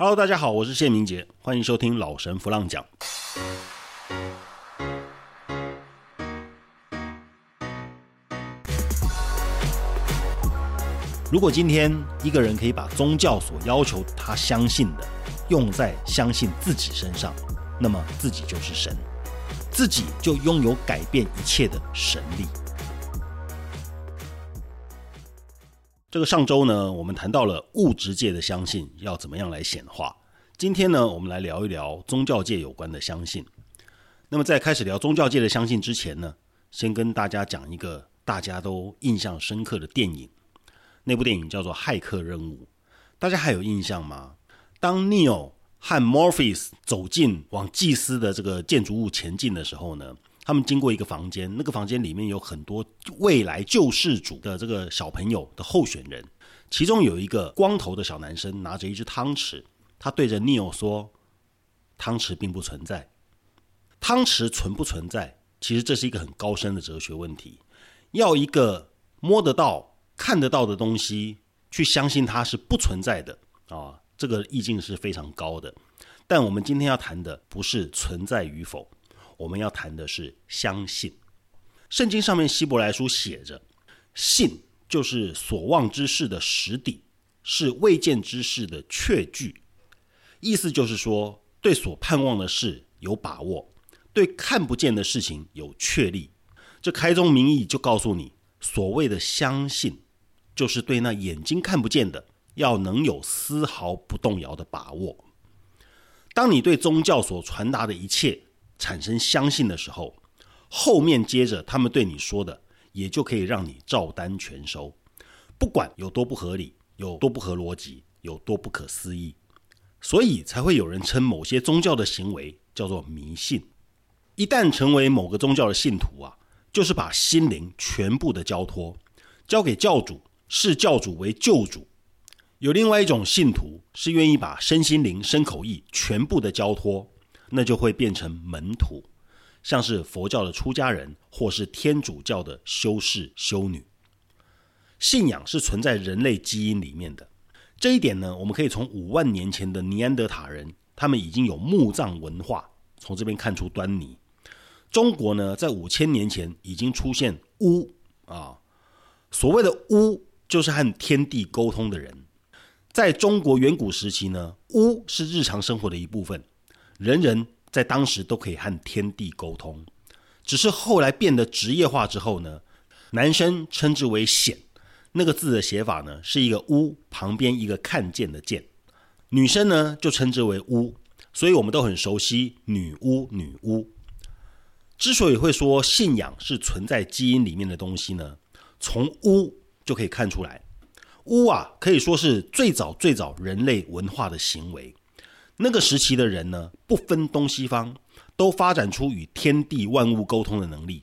Hello，大家好，我是谢明杰，欢迎收听老神弗浪讲。如果今天一个人可以把宗教所要求他相信的用在相信自己身上，那么自己就是神，自己就拥有改变一切的神力。这个上周呢，我们谈到了物质界的相信要怎么样来显化。今天呢，我们来聊一聊宗教界有关的相信。那么在开始聊宗教界的相信之前呢，先跟大家讲一个大家都印象深刻的电影。那部电影叫做《骇客任务》，大家还有印象吗？当 Neo 和 Morpheus 走进往祭司的这个建筑物前进的时候呢，他们经过一个房间，那个房间里面有很多未来救世主的这个小朋友的候选人，其中有一个光头的小男生拿着一只汤匙，他对着 Neo 说：“汤匙并不存在，汤匙存不存在？其实这是一个很高深的哲学问题，要一个摸得到。”看得到的东西，去相信它是不存在的啊，这个意境是非常高的。但我们今天要谈的不是存在与否，我们要谈的是相信。圣经上面希伯来书写着：“信就是所望之事的实底，是未见之事的确据。”意思就是说，对所盼望的事有把握，对看不见的事情有确立。这开宗明义就告诉你，所谓的相信。就是对那眼睛看不见的，要能有丝毫不动摇的把握。当你对宗教所传达的一切产生相信的时候，后面接着他们对你说的，也就可以让你照单全收，不管有多不合理，有多不合逻辑，有多不可思议。所以才会有人称某些宗教的行为叫做迷信。一旦成为某个宗教的信徒啊，就是把心灵全部的交托，交给教主。视教主为救主，有另外一种信徒是愿意把身心灵、身口意全部的交托，那就会变成门徒，像是佛教的出家人，或是天主教的修士修女。信仰是存在人类基因里面的，这一点呢，我们可以从五万年前的尼安德塔人，他们已经有墓葬文化，从这边看出端倪。中国呢，在五千年前已经出现巫啊，所谓的巫。就是和天地沟通的人，在中国远古时期呢，巫是日常生活的一部分，人人在当时都可以和天地沟通。只是后来变得职业化之后呢，男生称之为显，那个字的写法呢是一个巫旁边一个看见的见，女生呢就称之为巫，所以我们都很熟悉女巫女巫。之所以会说信仰是存在基因里面的东西呢，从巫。就可以看出来，巫啊可以说是最早最早人类文化的行为。那个时期的人呢，不分东西方，都发展出与天地万物沟通的能力，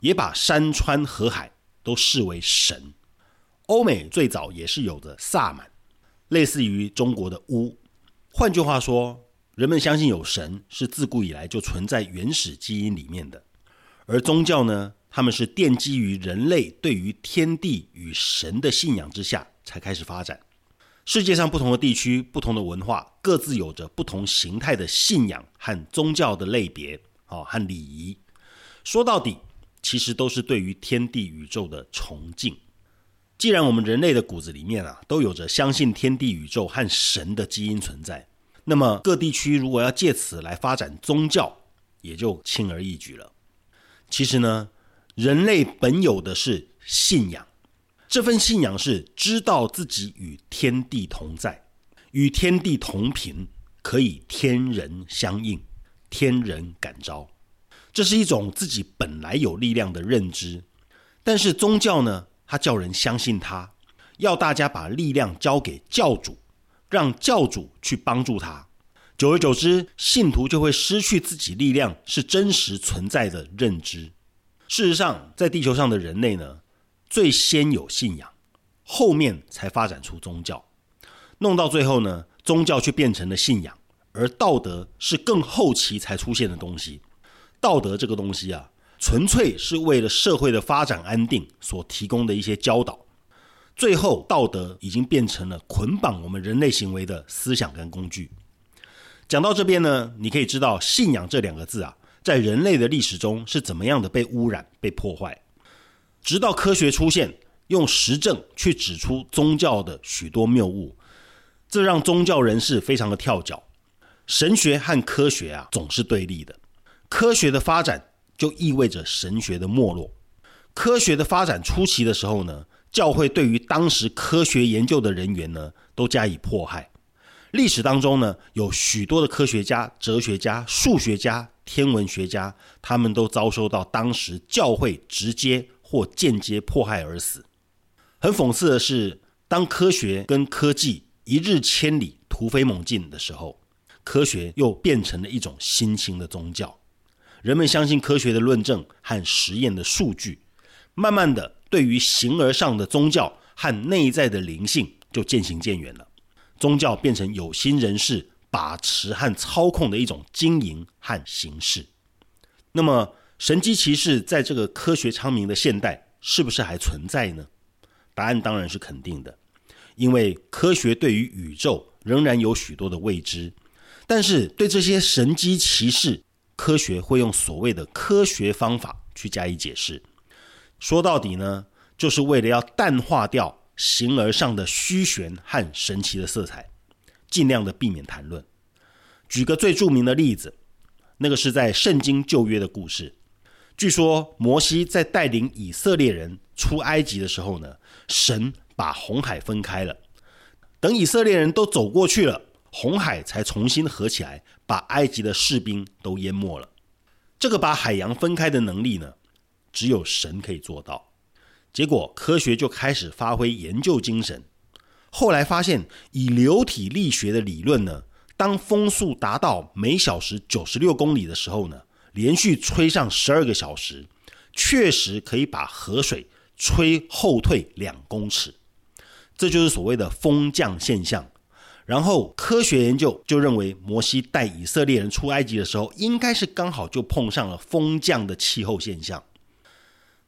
也把山川河海都视为神。欧美最早也是有着萨满，类似于中国的巫。换句话说，人们相信有神是自古以来就存在原始基因里面的，而宗教呢？他们是奠基于人类对于天地与神的信仰之下才开始发展。世界上不同的地区、不同的文化，各自有着不同形态的信仰和宗教的类别，啊，和礼仪。说到底，其实都是对于天地宇宙的崇敬。既然我们人类的骨子里面啊，都有着相信天地宇宙和神的基因存在，那么各地区如果要借此来发展宗教，也就轻而易举了。其实呢。人类本有的是信仰，这份信仰是知道自己与天地同在，与天地同频，可以天人相应，天人感召。这是一种自己本来有力量的认知。但是宗教呢，它叫人相信它，要大家把力量交给教主，让教主去帮助他。久而久之，信徒就会失去自己力量是真实存在的认知。事实上，在地球上的人类呢，最先有信仰，后面才发展出宗教。弄到最后呢，宗教却变成了信仰，而道德是更后期才出现的东西。道德这个东西啊，纯粹是为了社会的发展安定所提供的一些教导。最后道德已经变成了捆绑我们人类行为的思想跟工具。讲到这边呢，你可以知道“信仰”这两个字啊，在人类的历史中是怎么样的被污染、被破坏，直到科学出现，用实证去指出宗教的许多谬误，这让宗教人士非常的跳脚。神学和科学啊，总是对立的。科学的发展就意味着神学的没落。科学的发展初期的时候呢，教会对于当时科学研究的人员呢，都加以迫害。历史当中呢，有许多的科学家、哲学家、数学家、天文学家，他们都遭受到当时教会直接或间接迫害而死。很讽刺的是，当科学跟科技一日千里、突飞猛进的时候，科学又变成了一种新兴的宗教。人们相信科学的论证和实验的数据，慢慢的，对于形而上的宗教和内在的灵性就渐行渐远了。宗教变成有心人士把持和操控的一种经营和形式。那么，神机骑士在这个科学昌明的现代，是不是还存在呢？答案当然是肯定的，因为科学对于宇宙仍然有许多的未知。但是，对这些神机骑士，科学会用所谓的科学方法去加以解释。说到底呢，就是为了要淡化掉。形而上的虚玄和神奇的色彩，尽量的避免谈论。举个最著名的例子，那个是在圣经旧约的故事。据说摩西在带领以色列人出埃及的时候呢，神把红海分开了。等以色列人都走过去了，红海才重新合起来，把埃及的士兵都淹没了。这个把海洋分开的能力呢，只有神可以做到。结果科学就开始发挥研究精神，后来发现以流体力学的理论呢，当风速达到每小时九十六公里的时候呢，连续吹上十二个小时，确实可以把河水吹后退两公尺，这就是所谓的风降现象。然后科学研究就认为，摩西带以色列人出埃及的时候，应该是刚好就碰上了风降的气候现象。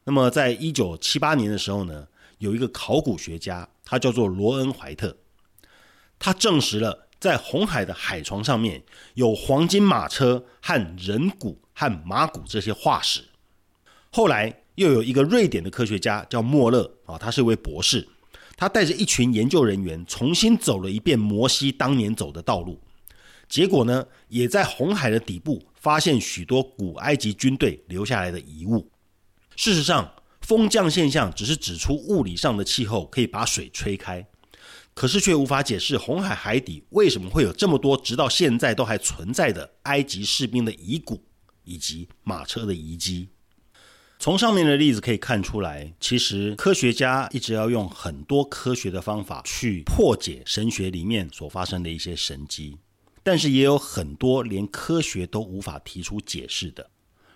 那么，在一九七八年的时候呢，有一个考古学家，他叫做罗恩·怀特，他证实了在红海的海床上面有黄金马车和人骨和马骨这些化石。后来又有一个瑞典的科学家叫莫勒啊，他是一位博士，他带着一群研究人员重新走了一遍摩西当年走的道路，结果呢，也在红海的底部发现许多古埃及军队留下来的遗物。事实上，风降现象只是指出物理上的气候可以把水吹开，可是却无法解释红海海底为什么会有这么多直到现在都还存在的埃及士兵的遗骨以及马车的遗迹。从上面的例子可以看出来，其实科学家一直要用很多科学的方法去破解神学里面所发生的一些神迹，但是也有很多连科学都无法提出解释的。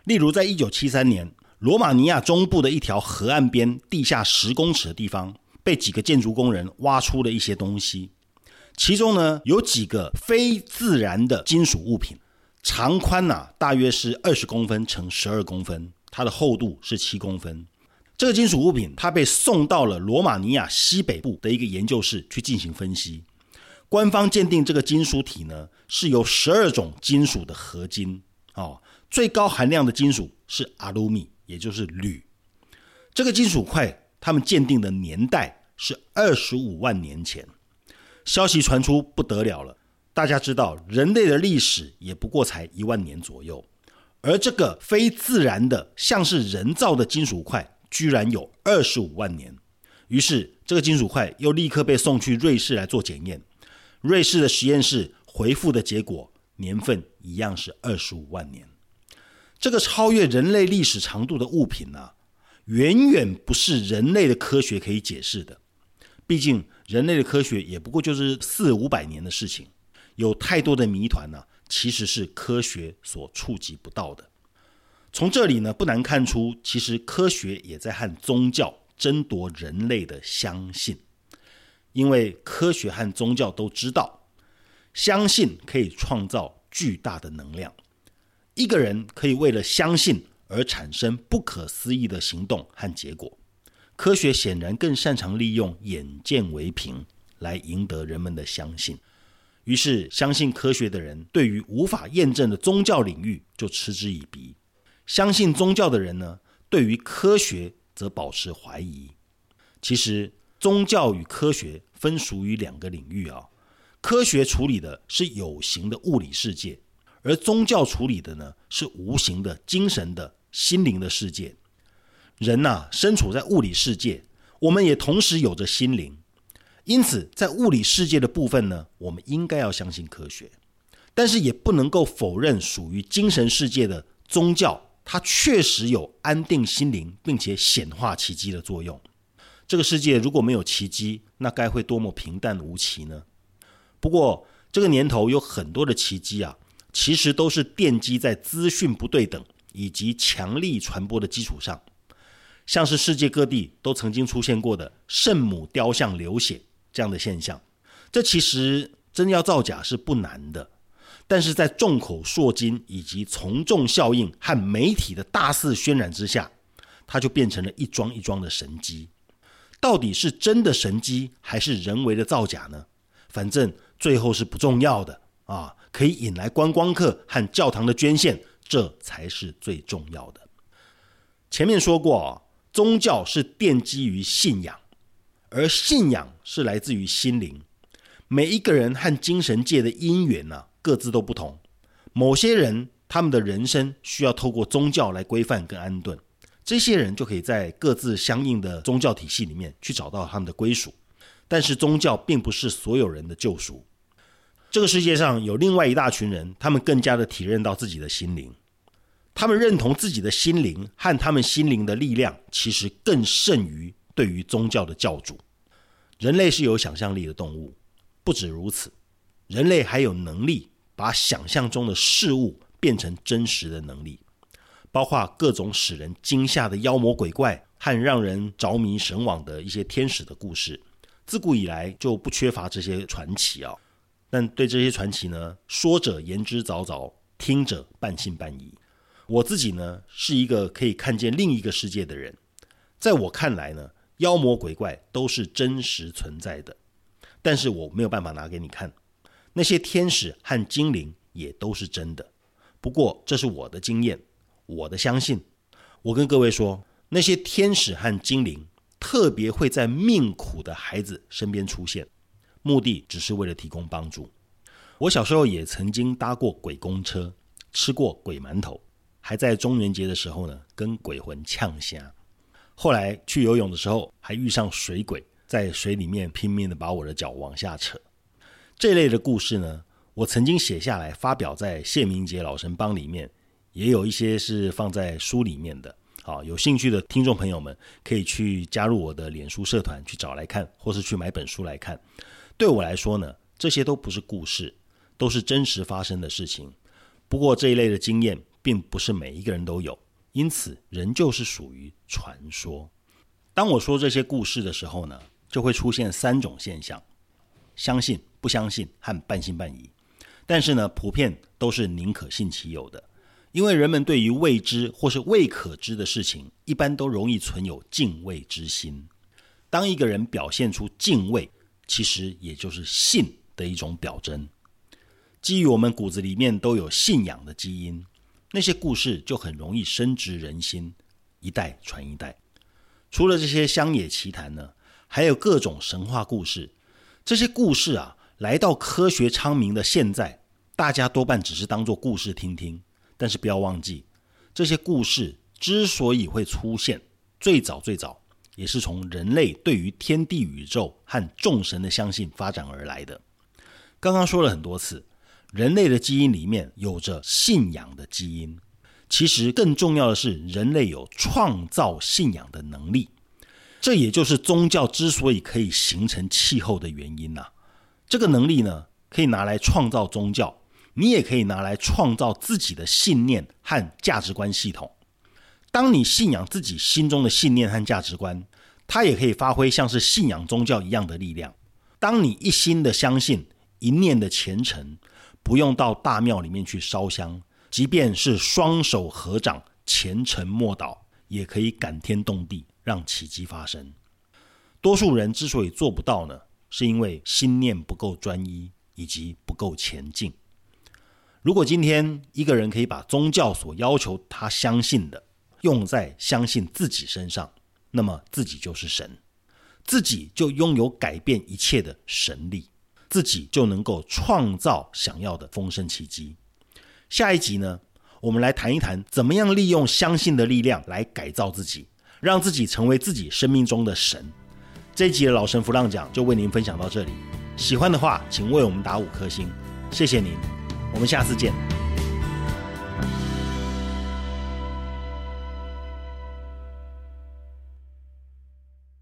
例如，在一九七三年。罗马尼亚中部的一条河岸边，地下十公尺的地方，被几个建筑工人挖出了一些东西。其中呢，有几个非自然的金属物品，长宽呐大约是二十公分乘十二公分，它的厚度是七公分。这个金属物品，它被送到了罗马尼亚西北部的一个研究室去进行分析。官方鉴定这个金属体呢，是由十二种金属的合金哦，最高含量的金属是阿鲁米。也就是铝，这个金属块，他们鉴定的年代是二十五万年前。消息传出不得了了，大家知道人类的历史也不过才一万年左右，而这个非自然的像是人造的金属块，居然有二十五万年。于是这个金属块又立刻被送去瑞士来做检验，瑞士的实验室回复的结果年份一样是二十五万年。这个超越人类历史长度的物品呢，远远不是人类的科学可以解释的。毕竟人类的科学也不过就是四五百年的事情，有太多的谜团呢，其实是科学所触及不到的。从这里呢，不难看出，其实科学也在和宗教争夺人类的相信，因为科学和宗教都知道，相信可以创造巨大的能量。一个人可以为了相信而产生不可思议的行动和结果，科学显然更擅长利用眼见为凭来赢得人们的相信。于是，相信科学的人对于无法验证的宗教领域就嗤之以鼻；相信宗教的人呢，对于科学则保持怀疑。其实，宗教与科学分属于两个领域啊。科学处理的是有形的物理世界，而宗教处理的呢是无形的精神的心灵的世界。人呐，身处在物理世界，我们也同时有着心灵。因此，在物理世界的部分呢，我们应该要相信科学，但是也不能够否认属于精神世界的宗教，它确实有安定心灵并且显化奇迹的作用。这个世界如果没有奇迹，那该会多么平淡无奇呢？不过，这个年头有很多的奇迹啊，其实都是奠基在资讯不对等以及强力传播的基础上，像是世界各地都曾经出现过的圣母雕像流血。这样的现象，这其实真要造假是不难的，但是在众口铄金以及从众效应和媒体的大肆渲染之下，它就变成了一桩一桩的神机。到底是真的神机还是人为的造假呢？反正最后是不重要的啊，可以引来观光客和教堂的捐献，这才是最重要的。前面说过，宗教是奠基于信仰。而信仰是来自于心灵，每一个人和精神界的因缘呢，各自都不同。某些人他们的人生需要透过宗教来规范跟安顿，这些人就可以在各自相应的宗教体系里面去找到他们的归属。但是宗教并不是所有人的救赎。这个世界上有另外一大群人，他们更加的体认到自己的心灵，他们认同自己的心灵和他们心灵的力量，其实更胜于。对于宗教的教主，人类是有想象力的动物。不止如此，人类还有能力把想象中的事物变成真实的能力，包括各种使人惊吓的妖魔鬼怪和让人着迷神往的一些天使的故事。自古以来就不缺乏这些传奇啊。但对这些传奇呢，说者言之凿凿，听者半信半疑。我自己呢，是一个可以看见另一个世界的人，在我看来呢。妖魔鬼怪都是真实存在的，但是我没有办法拿给你看。那些天使和精灵也都是真的，不过这是我的经验，我的相信。我跟各位说，那些天使和精灵特别会在命苦的孩子身边出现，目的只是为了提供帮助。我小时候也曾经搭过鬼公车，吃过鬼馒头，还在中元节的时候呢，跟鬼魂呛虾。后来去游泳的时候，还遇上水鬼，在水里面拼命的把我的脚往下扯。这类的故事呢，我曾经写下来发表在谢明杰老神帮里面，也有一些是放在书里面的。好，有兴趣的听众朋友们可以去加入我的脸书社团去找来看，或是去买本书来看。对我来说呢，这些都不是故事，都是真实发生的事情。不过这一类的经验，并不是每一个人都有。因此，仍旧是属于传说。当我说这些故事的时候呢，就会出现三种现象：相信、不相信和半信半疑。但是呢，普遍都是宁可信其有的，因为人们对于未知或是未可知的事情，一般都容易存有敬畏之心。当一个人表现出敬畏，其实也就是信的一种表征。基于我们骨子里面都有信仰的基因。那些故事就很容易深植人心，一代传一代。除了这些乡野奇谈呢，还有各种神话故事。这些故事啊，来到科学昌明的现在，大家多半只是当做故事听听。但是不要忘记，这些故事之所以会出现，最早最早也是从人类对于天地宇宙和众神的相信发展而来的。刚刚说了很多次。人类的基因里面有着信仰的基因，其实更重要的是，人类有创造信仰的能力。这也就是宗教之所以可以形成气候的原因呐。这个能力呢，可以拿来创造宗教，你也可以拿来创造自己的信念和价值观系统。当你信仰自己心中的信念和价值观，它也可以发挥像是信仰宗教一样的力量。当你一心的相信，一念的虔诚。不用到大庙里面去烧香，即便是双手合掌、虔诚默祷，也可以感天动地，让奇迹发生。多数人之所以做不到呢，是因为心念不够专一，以及不够前进。如果今天一个人可以把宗教所要求他相信的用在相信自己身上，那么自己就是神，自己就拥有改变一切的神力，自己就能够创造想要的丰盛奇迹。下一集呢，我们来谈一谈怎么样利用相信的力量来改造自己，让自己成为自己生命中的神。这一集的老神弗浪讲就为您分享到这里，喜欢的话请为我们打五颗星，谢谢您，我们下次见。